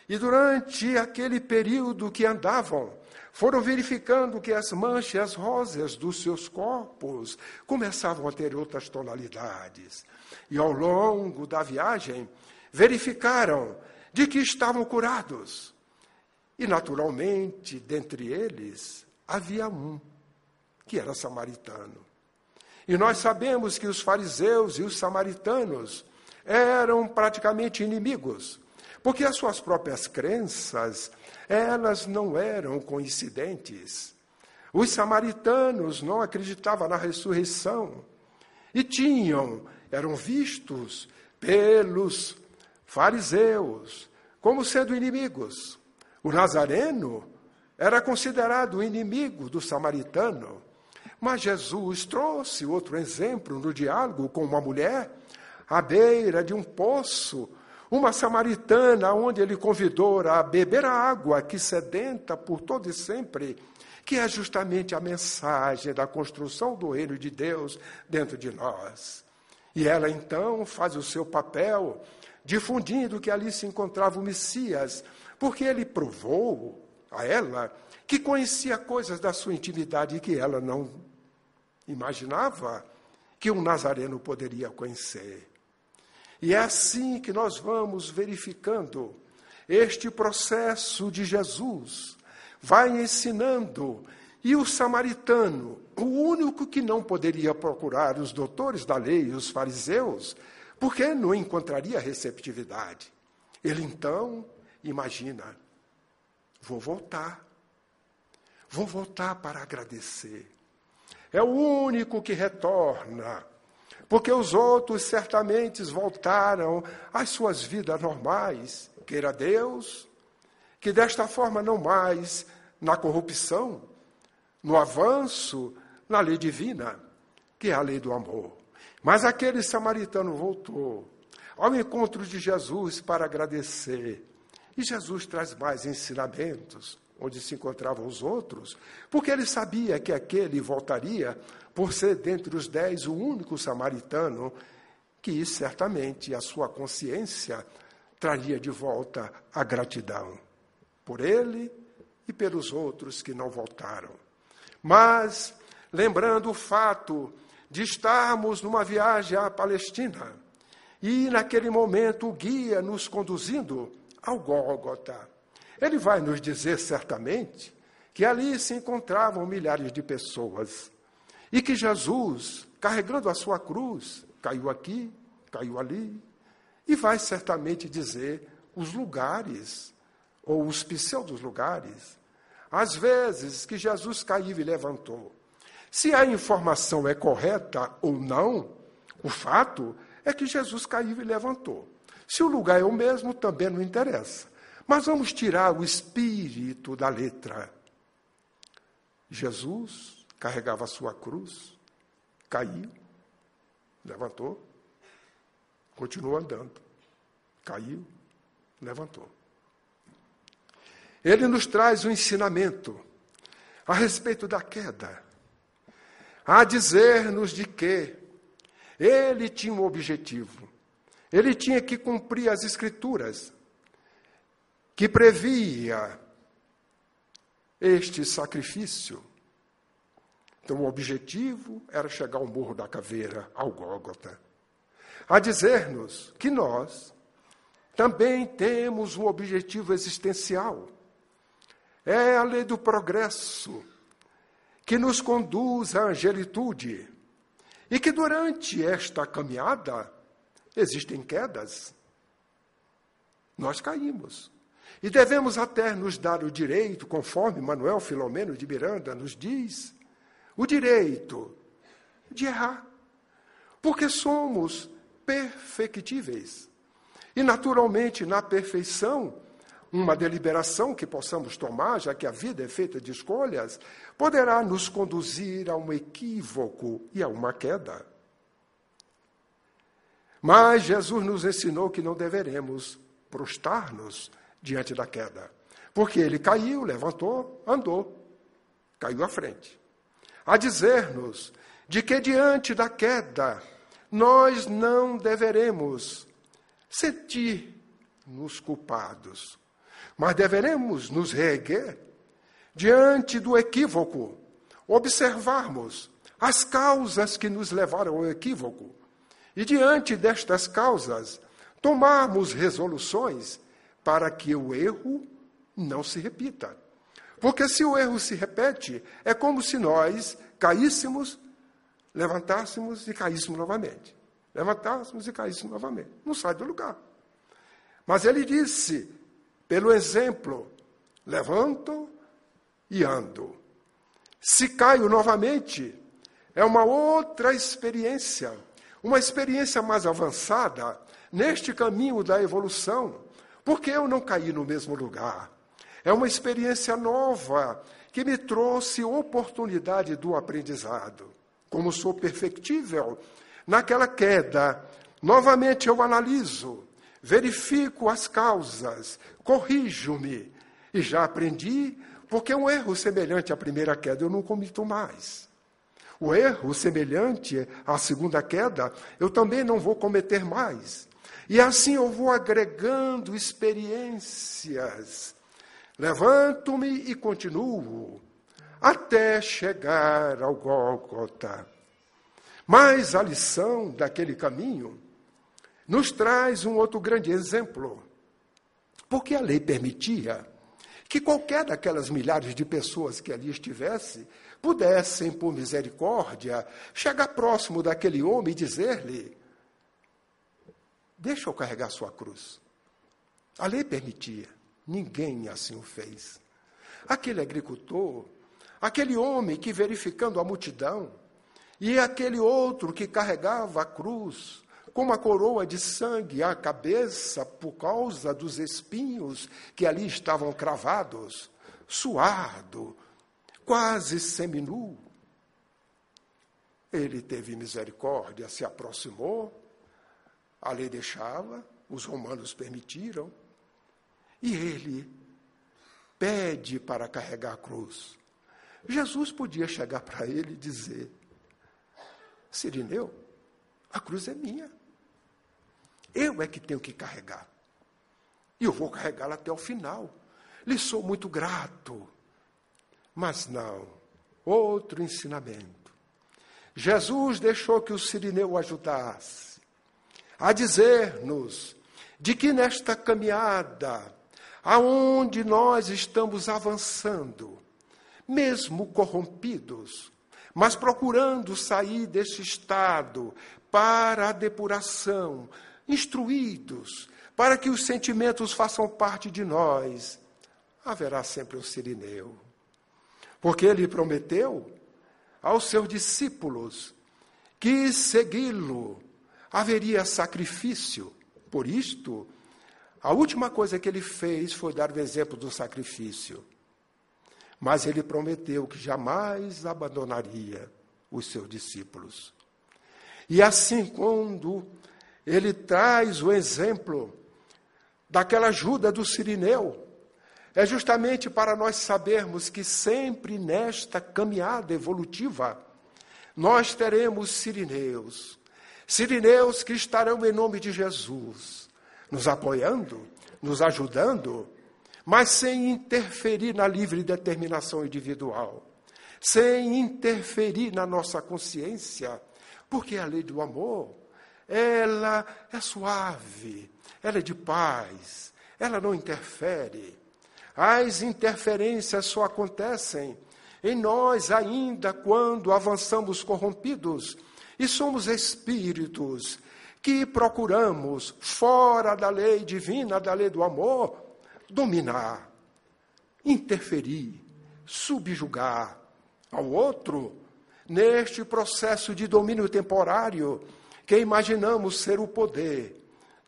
E durante aquele período que andavam, foram verificando que as manchas rosas dos seus corpos começavam a ter outras tonalidades. E ao longo da viagem, verificaram de que estavam curados. E, naturalmente, dentre eles, havia um, que era samaritano. E nós sabemos que os fariseus e os samaritanos eram praticamente inimigos, porque as suas próprias crenças elas não eram coincidentes. Os samaritanos não acreditavam na ressurreição e tinham eram vistos pelos fariseus como sendo inimigos. O nazareno era considerado inimigo do samaritano. Mas Jesus trouxe outro exemplo no diálogo com uma mulher à beira de um poço, uma samaritana, onde ele convidou a beber a água que sedenta por todo e sempre, que é justamente a mensagem da construção do reino de Deus dentro de nós. E ela então faz o seu papel, difundindo que ali se encontrava o Messias, porque ele provou a ela que conhecia coisas da sua intimidade que ela não imaginava que um nazareno poderia conhecer. E é assim que nós vamos verificando este processo de Jesus. Vai ensinando. E o samaritano, o único que não poderia procurar os doutores da lei e os fariseus, porque não encontraria receptividade. Ele então imagina: vou voltar. Vou voltar para agradecer. É o único que retorna, porque os outros certamente voltaram às suas vidas normais. Queira Deus que desta forma não mais na corrupção, no avanço, na lei divina, que é a lei do amor. Mas aquele samaritano voltou ao encontro de Jesus para agradecer. E Jesus traz mais ensinamentos onde se encontravam os outros, porque ele sabia que aquele voltaria por ser dentre os dez o único samaritano que certamente a sua consciência traria de volta a gratidão por ele e pelos outros que não voltaram. Mas, lembrando o fato de estarmos numa viagem à Palestina e, naquele momento, o guia nos conduzindo ao Gólgota, ele vai nos dizer certamente que ali se encontravam milhares de pessoas e que Jesus, carregando a sua cruz, caiu aqui, caiu ali, e vai certamente dizer os lugares, ou os pseudos lugares, às vezes que Jesus caiu e levantou. Se a informação é correta ou não, o fato é que Jesus caiu e levantou. Se o lugar é o mesmo, também não interessa. Mas vamos tirar o espírito da letra. Jesus carregava a sua cruz, caiu, levantou, continuou andando. Caiu, levantou. Ele nos traz um ensinamento a respeito da queda, a dizer-nos de que ele tinha um objetivo, ele tinha que cumprir as Escrituras, que previa este sacrifício. Então, o objetivo era chegar ao Morro da Caveira, ao Gólgota, a dizer-nos que nós também temos um objetivo existencial. É a lei do progresso que nos conduz à angelitude e que durante esta caminhada existem quedas. Nós caímos. E devemos até nos dar o direito, conforme Manuel Filomeno de Miranda nos diz, o direito de errar. Porque somos perfectíveis. E, naturalmente, na perfeição, uma deliberação que possamos tomar, já que a vida é feita de escolhas, poderá nos conduzir a um equívoco e a uma queda. Mas Jesus nos ensinou que não deveremos prostrar-nos diante da queda. Porque ele caiu, levantou, andou, caiu à frente. A dizer-nos de que diante da queda nós não deveremos sentir-nos culpados, mas deveremos nos reerguer diante do equívoco, observarmos as causas que nos levaram ao equívoco e, diante destas causas, tomarmos resoluções para que o erro não se repita. Porque se o erro se repete, é como se nós caíssemos, levantássemos e caíssemos novamente. Levantássemos e caíssemos novamente. Não sai do lugar. Mas ele disse, pelo exemplo, levanto e ando. Se caio novamente, é uma outra experiência, uma experiência mais avançada neste caminho da evolução, porque eu não caí no mesmo lugar. É uma experiência nova que me trouxe oportunidade do aprendizado. Como sou perfectível naquela queda, novamente eu analiso, verifico as causas, corrijo-me e já aprendi, porque um erro semelhante à primeira queda eu não cometo mais. O erro semelhante à segunda queda eu também não vou cometer mais. E assim eu vou agregando experiências. Levanto-me e continuo até chegar ao Gólgota. Mas a lição daquele caminho nos traz um outro grande exemplo. Porque a lei permitia que qualquer daquelas milhares de pessoas que ali estivesse pudessem, por misericórdia, chegar próximo daquele homem e dizer-lhe: Deixa eu carregar sua cruz. A lei permitia, ninguém assim o fez. Aquele agricultor, aquele homem que, verificando a multidão, e aquele outro que carregava a cruz, com uma coroa de sangue à cabeça por causa dos espinhos que ali estavam cravados, suado, quase seminu. Ele teve misericórdia, se aproximou, a lei deixava, os romanos permitiram, e ele pede para carregar a cruz. Jesus podia chegar para ele e dizer: Sirineu, a cruz é minha. Eu é que tenho que carregar. E eu vou carregá-la até o final. Lhe sou muito grato. Mas não, outro ensinamento. Jesus deixou que o Sirineu ajudasse a dizer-nos de que nesta caminhada, aonde nós estamos avançando, mesmo corrompidos, mas procurando sair desse estado para a depuração, instruídos, para que os sentimentos façam parte de nós, haverá sempre um sirineu. Porque ele prometeu aos seus discípulos que segui-lo haveria sacrifício. Por isto, a última coisa que ele fez foi dar o exemplo do sacrifício. Mas ele prometeu que jamais abandonaria os seus discípulos. E assim, quando ele traz o exemplo daquela ajuda do Sirineu, é justamente para nós sabermos que sempre nesta caminhada evolutiva, nós teremos sirineus, Sirineus que estarão em nome de Jesus, nos apoiando, nos ajudando, mas sem interferir na livre determinação individual, sem interferir na nossa consciência, porque a lei do amor, ela é suave, ela é de paz, ela não interfere. As interferências só acontecem em nós ainda quando avançamos corrompidos e somos espíritos que procuramos, fora da lei divina, da lei do amor, dominar, interferir, subjugar ao outro neste processo de domínio temporário que imaginamos ser o poder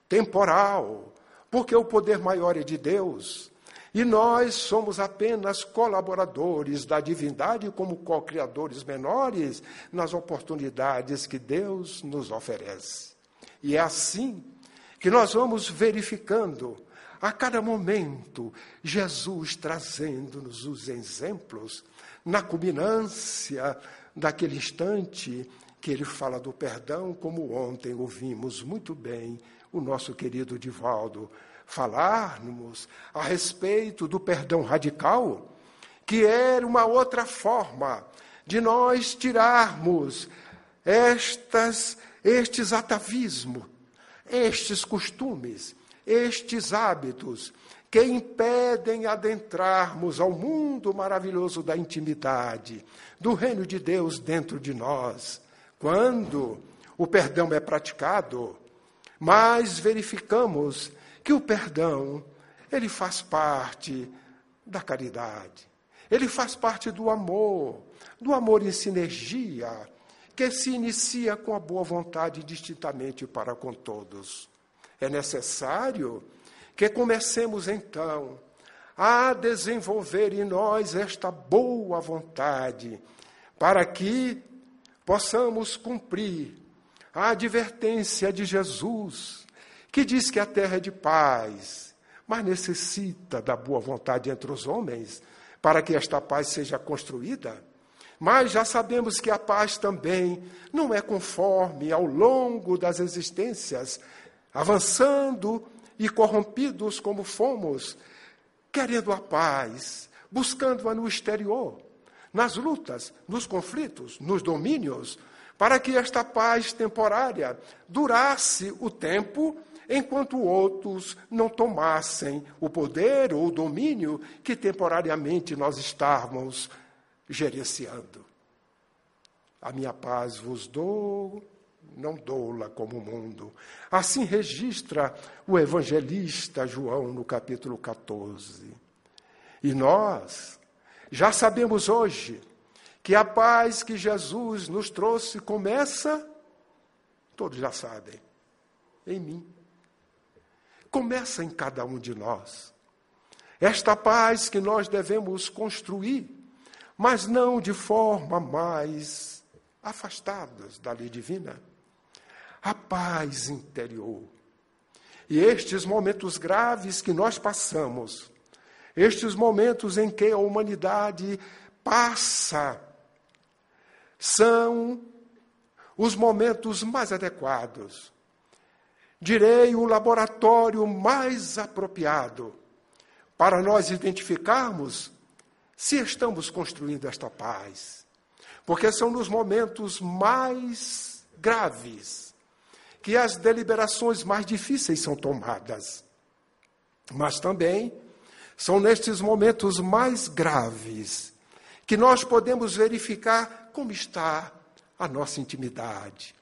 temporal, porque o poder maior é de Deus. E nós somos apenas colaboradores da divindade como co-criadores menores nas oportunidades que Deus nos oferece. E é assim que nós vamos verificando a cada momento Jesus trazendo-nos os exemplos na culminância daquele instante que ele fala do perdão, como ontem ouvimos muito bem o nosso querido Divaldo falarmos a respeito do perdão radical, que era uma outra forma de nós tirarmos estas, estes atavismos, estes costumes, estes hábitos que impedem adentrarmos ao mundo maravilhoso da intimidade, do reino de Deus dentro de nós. Quando o perdão é praticado, mas verificamos que o perdão, ele faz parte da caridade. Ele faz parte do amor, do amor em sinergia, que se inicia com a boa vontade distintamente para com todos. É necessário que comecemos então a desenvolver em nós esta boa vontade, para que possamos cumprir a advertência de Jesus, que diz que a terra é de paz, mas necessita da boa vontade entre os homens para que esta paz seja construída. Mas já sabemos que a paz também não é conforme ao longo das existências, avançando e corrompidos como fomos, querendo a paz, buscando-a no exterior, nas lutas, nos conflitos, nos domínios, para que esta paz temporária durasse o tempo enquanto outros não tomassem o poder ou o domínio que temporariamente nós estávamos gerenciando. A minha paz vos dou, não dou-la como o mundo. Assim registra o evangelista João no capítulo 14. E nós já sabemos hoje que a paz que Jesus nos trouxe começa, todos já sabem, em mim. Começa em cada um de nós. Esta paz que nós devemos construir, mas não de forma mais afastadas da lei divina a paz interior. E estes momentos graves que nós passamos, estes momentos em que a humanidade passa, são os momentos mais adequados. Direi o laboratório mais apropriado para nós identificarmos se estamos construindo esta paz. Porque são nos momentos mais graves que as deliberações mais difíceis são tomadas. Mas também são nestes momentos mais graves que nós podemos verificar como está a nossa intimidade,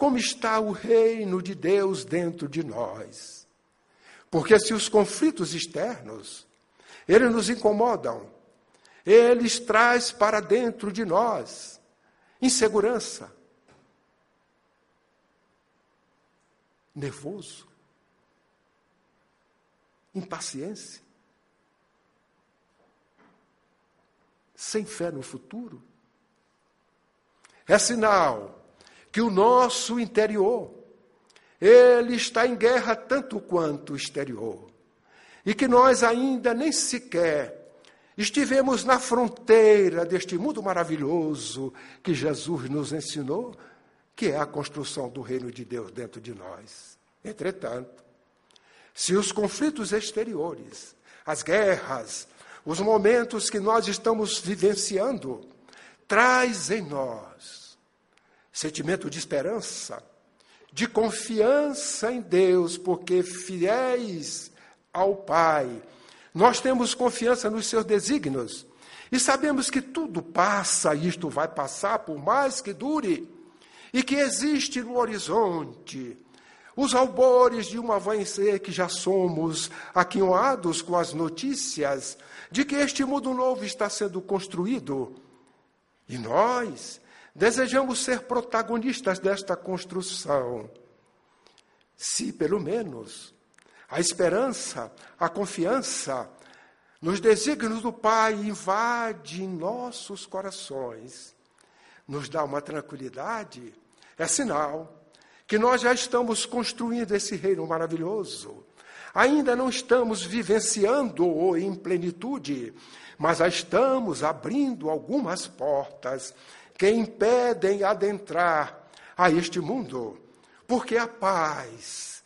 como está o reino de Deus dentro de nós. Porque se os conflitos externos, eles nos incomodam, eles traz para dentro de nós insegurança, nervoso, impaciência, sem fé no futuro. É sinal que o nosso interior ele está em guerra tanto quanto o exterior. E que nós ainda nem sequer estivemos na fronteira deste mundo maravilhoso que Jesus nos ensinou que é a construção do reino de Deus dentro de nós. Entretanto, se os conflitos exteriores, as guerras, os momentos que nós estamos vivenciando, traz em nós sentimento de esperança, de confiança em Deus, porque fiéis ao Pai, nós temos confiança nos seus desígnios e sabemos que tudo passa, e isto vai passar, por mais que dure e que existe no horizonte os albores de um avançar que já somos aquinhoados com as notícias de que este mundo novo está sendo construído. E nós desejamos ser protagonistas desta construção. Se, pelo menos, a esperança, a confiança nos desígnios do Pai invade nossos corações, nos dá uma tranquilidade, é sinal que nós já estamos construindo esse reino maravilhoso. Ainda não estamos vivenciando-o em plenitude, mas já estamos abrindo algumas portas que impedem adentrar a este mundo, porque a paz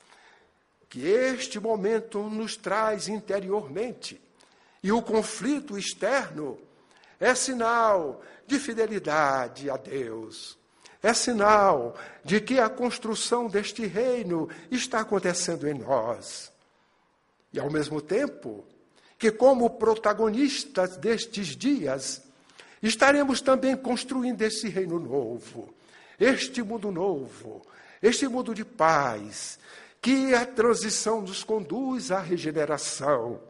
que este momento nos traz interiormente e o conflito externo é sinal de fidelidade a Deus. É sinal de que a construção deste reino está acontecendo em nós. E, ao mesmo tempo, que, como protagonistas destes dias, estaremos também construindo esse reino novo, este mundo novo, este mundo de paz, que a transição nos conduz à regeneração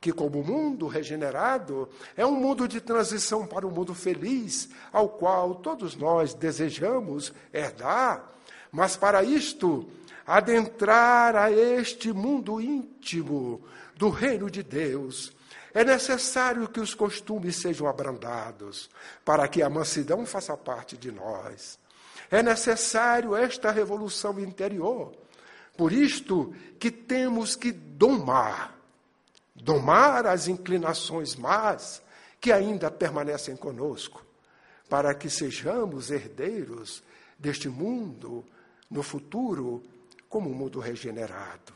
que, como mundo regenerado, é um mundo de transição para um mundo feliz, ao qual todos nós desejamos herdar. Mas para isto, adentrar a este mundo íntimo do reino de Deus, é necessário que os costumes sejam abrandados, para que a mansidão faça parte de nós. É necessário esta revolução interior. Por isto que temos que domar, domar as inclinações más que ainda permanecem conosco, para que sejamos herdeiros deste mundo no futuro como um mundo regenerado.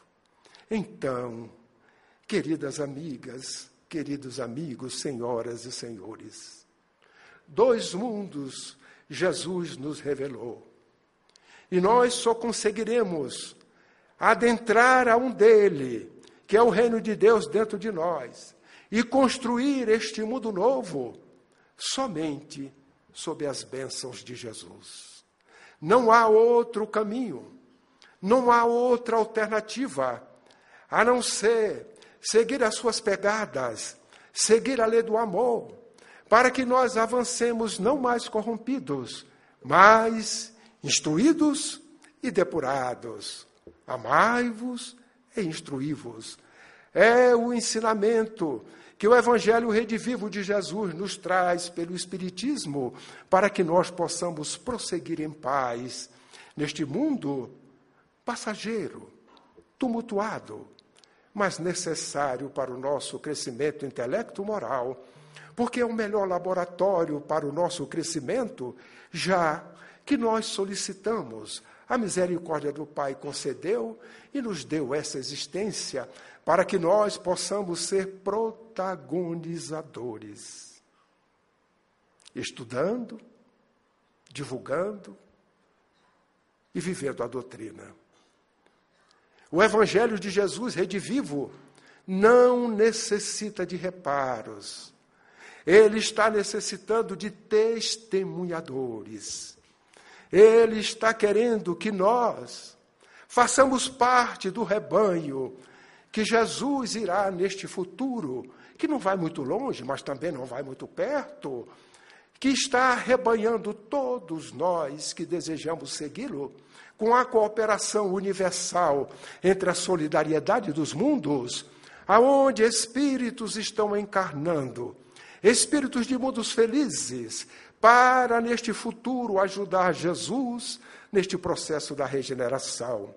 Então, queridas amigas, queridos amigos, senhoras e senhores, dois mundos Jesus nos revelou. E nós só conseguiremos adentrar a um dele, que é o reino de Deus dentro de nós, e construir este mundo novo somente sob as bênçãos de Jesus. Não há outro caminho, não há outra alternativa a não ser seguir as suas pegadas, seguir a lei do amor, para que nós avancemos não mais corrompidos, mas instruídos e depurados. Amai-vos e instruí-vos. É o ensinamento que o Evangelho redivivo de Jesus nos traz pelo Espiritismo, para que nós possamos prosseguir em paz neste mundo passageiro, tumultuado, mas necessário para o nosso crescimento intelecto-moral porque é o melhor laboratório para o nosso crescimento, já que nós solicitamos. A misericórdia do Pai concedeu e nos deu essa existência para que nós possamos ser protagonizadores. Estudando, divulgando e vivendo a doutrina. O Evangelho de Jesus, redivivo, não necessita de reparos ele está necessitando de testemunhadores. Ele está querendo que nós façamos parte do rebanho que Jesus irá neste futuro, que não vai muito longe, mas também não vai muito perto, que está rebanhando todos nós que desejamos segui-lo, com a cooperação universal entre a solidariedade dos mundos, aonde espíritos estão encarnando espíritos de mundos felizes, para neste futuro ajudar Jesus neste processo da regeneração.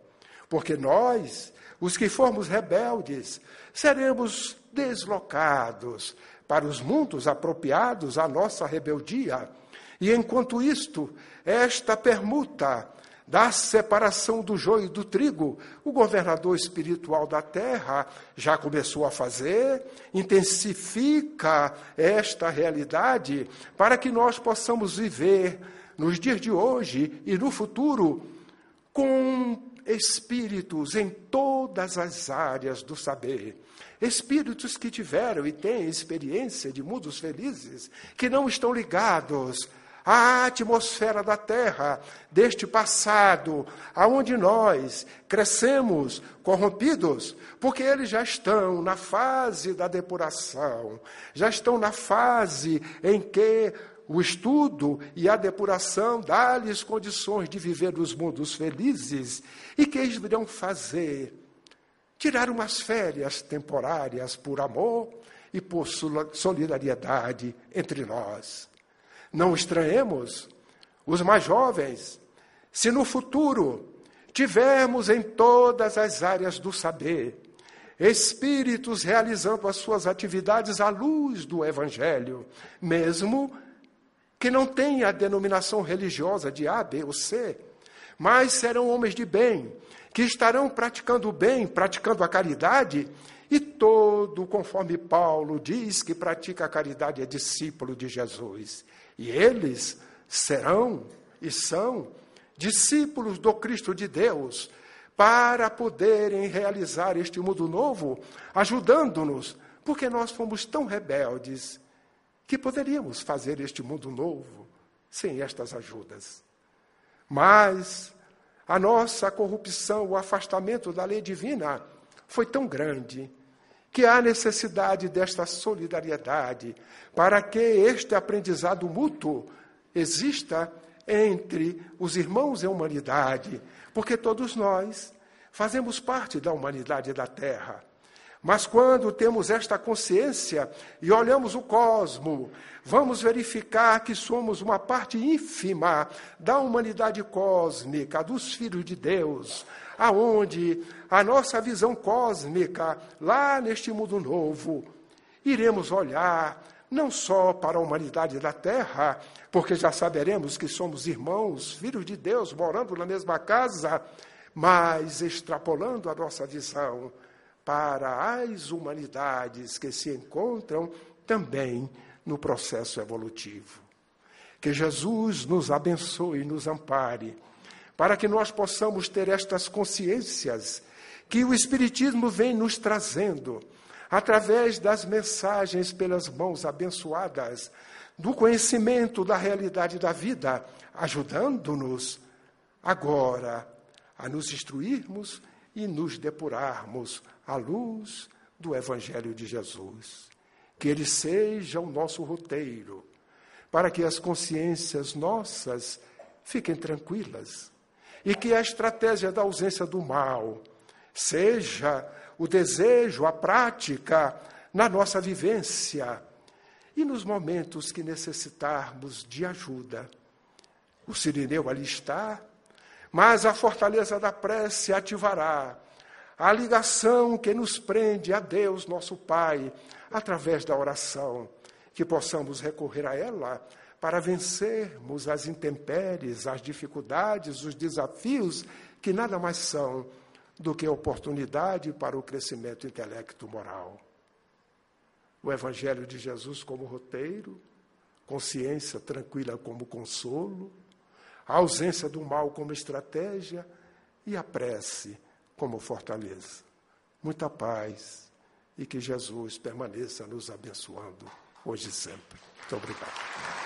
Porque nós, os que formos rebeldes, seremos deslocados para os mundos apropriados à nossa rebeldia. E enquanto isto, esta permuta da separação do joio e do trigo, o governador espiritual da terra já começou a fazer, intensifica esta realidade para que nós possamos viver nos dias de hoje e no futuro com espíritos em todas as áreas do saber. Espíritos que tiveram e têm experiência de mundos felizes, que não estão ligados a atmosfera da terra, deste passado, aonde nós crescemos corrompidos, porque eles já estão na fase da depuração, já estão na fase em que o estudo e a depuração dá-lhes condições de viver nos mundos felizes e que eles virão fazer tirar umas férias temporárias por amor e por solidariedade entre nós. Não estranhemos os mais jovens, se no futuro tivermos em todas as áreas do saber espíritos realizando as suas atividades à luz do Evangelho, mesmo que não tenha a denominação religiosa de A, B ou C, mas serão homens de bem, que estarão praticando o bem, praticando a caridade, e todo, conforme Paulo diz, que pratica a caridade é discípulo de Jesus. E eles serão e são discípulos do Cristo de Deus para poderem realizar este mundo novo, ajudando-nos, porque nós fomos tão rebeldes que poderíamos fazer este mundo novo sem estas ajudas. Mas a nossa corrupção, o afastamento da lei divina foi tão grande que há necessidade desta solidariedade para que este aprendizado mútuo exista entre os irmãos e a humanidade, porque todos nós fazemos parte da humanidade da Terra. Mas quando temos esta consciência e olhamos o cosmo, vamos verificar que somos uma parte ínfima da humanidade cósmica, dos filhos de Deus, aonde a nossa visão cósmica, lá neste mundo novo, iremos olhar não só para a humanidade da Terra, porque já saberemos que somos irmãos, filhos de Deus, morando na mesma casa, mas extrapolando a nossa visão para as humanidades que se encontram também no processo evolutivo. Que Jesus nos abençoe e nos ampare, para que nós possamos ter estas consciências que o Espiritismo vem nos trazendo, através das mensagens pelas mãos abençoadas, do conhecimento da realidade da vida, ajudando-nos agora a nos instruirmos e nos depurarmos à luz do Evangelho de Jesus. Que ele seja o nosso roteiro, para que as consciências nossas fiquem tranquilas e que a estratégia da ausência do mal seja o desejo, a prática na nossa vivência e nos momentos que necessitarmos de ajuda. O Sirineu ali está, mas a fortaleza da prece ativará a ligação que nos prende a Deus, nosso Pai, através da oração, que possamos recorrer a ela para vencermos as intempéries, as dificuldades, os desafios, que nada mais são do que oportunidade para o crescimento intelecto-moral. O Evangelho de Jesus como roteiro, consciência tranquila como consolo, a ausência do mal como estratégia e a prece como fortaleza. Muita paz e que Jesus permaneça nos abençoando hoje e sempre. Muito obrigado.